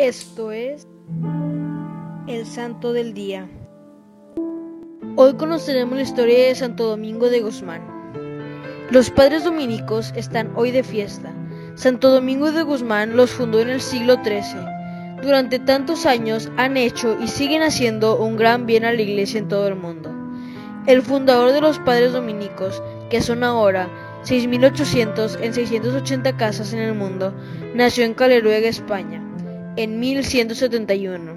Esto es el Santo del Día. Hoy conoceremos la historia de Santo Domingo de Guzmán. Los padres dominicos están hoy de fiesta. Santo Domingo de Guzmán los fundó en el siglo XIII. Durante tantos años han hecho y siguen haciendo un gran bien a la iglesia en todo el mundo. El fundador de los padres dominicos, que son ahora 6.800 en 680 casas en el mundo, nació en Caleruega, España, en 1171.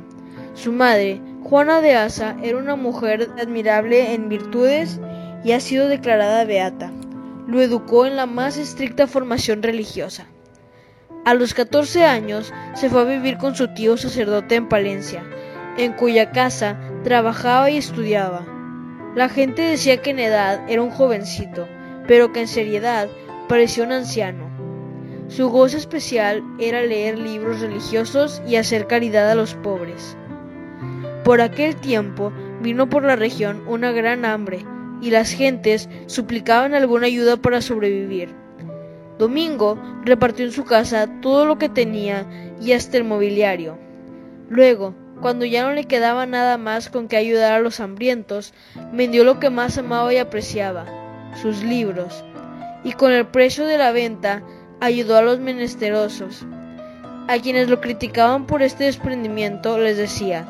Su madre, Juana de Asa, era una mujer admirable en virtudes y ha sido declarada beata. Lo educó en la más estricta formación religiosa. A los 14 años se fue a vivir con su tío sacerdote en Palencia, en cuya casa trabajaba y estudiaba. La gente decía que en edad era un jovencito, pero que en seriedad parecía un anciano. Su gozo especial era leer libros religiosos y hacer caridad a los pobres. Por aquel tiempo vino por la región una gran hambre, y las gentes suplicaban alguna ayuda para sobrevivir. Domingo repartió en su casa todo lo que tenía y hasta el mobiliario. Luego, cuando ya no le quedaba nada más con que ayudar a los hambrientos, vendió lo que más amaba y apreciaba, sus libros, y con el precio de la venta ayudó a los menesterosos. A quienes lo criticaban por este desprendimiento les decía,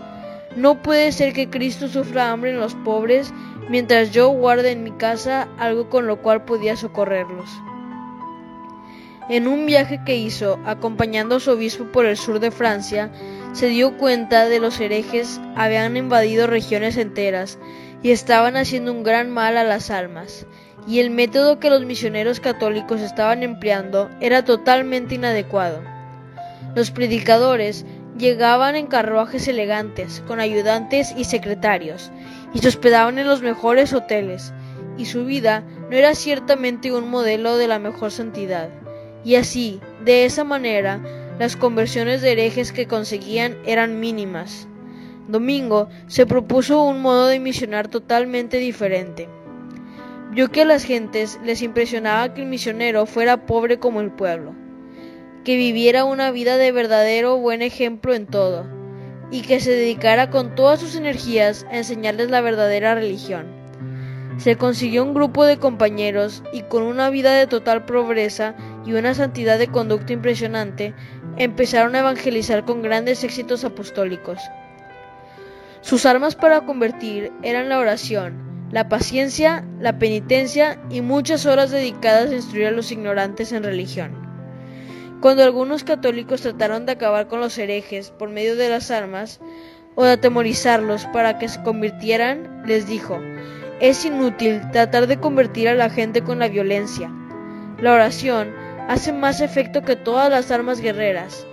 no puede ser que Cristo sufra hambre en los pobres mientras yo guarde en mi casa algo con lo cual podía socorrerlos. En un viaje que hizo acompañando a su obispo por el sur de Francia, se dio cuenta de los herejes habían invadido regiones enteras y estaban haciendo un gran mal a las almas, y el método que los misioneros católicos estaban empleando era totalmente inadecuado. Los predicadores llegaban en carruajes elegantes, con ayudantes y secretarios, y se hospedaban en los mejores hoteles, y su vida no era ciertamente un modelo de la mejor santidad. Y así, de esa manera, las conversiones de herejes que conseguían eran mínimas. Domingo se propuso un modo de misionar totalmente diferente. Vio que a las gentes les impresionaba que el misionero fuera pobre como el pueblo, que viviera una vida de verdadero buen ejemplo en todo, y que se dedicara con todas sus energías a enseñarles la verdadera religión. Se consiguió un grupo de compañeros y con una vida de total pobreza y una santidad de conducta impresionante, empezaron a evangelizar con grandes éxitos apostólicos. Sus armas para convertir eran la oración, la paciencia, la penitencia y muchas horas dedicadas a instruir a los ignorantes en religión. Cuando algunos católicos trataron de acabar con los herejes por medio de las armas o de atemorizarlos para que se convirtieran, les dijo, es inútil tratar de convertir a la gente con la violencia. La oración hace más efecto que todas las armas guerreras.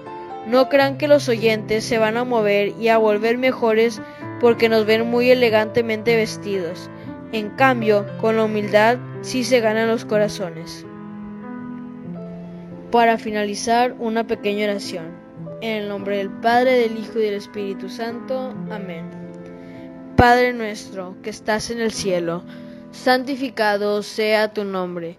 No crean que los oyentes se van a mover y a volver mejores porque nos ven muy elegantemente vestidos. En cambio, con la humildad sí se ganan los corazones. Para finalizar, una pequeña oración. En el nombre del Padre, del Hijo y del Espíritu Santo. Amén. Padre nuestro, que estás en el cielo, santificado sea tu nombre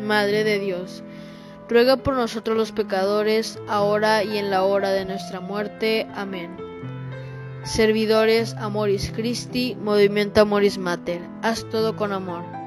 Madre de Dios, ruega por nosotros los pecadores, ahora y en la hora de nuestra muerte. Amén. Servidores Amoris Christi, Movimiento Amoris Mater, haz todo con amor.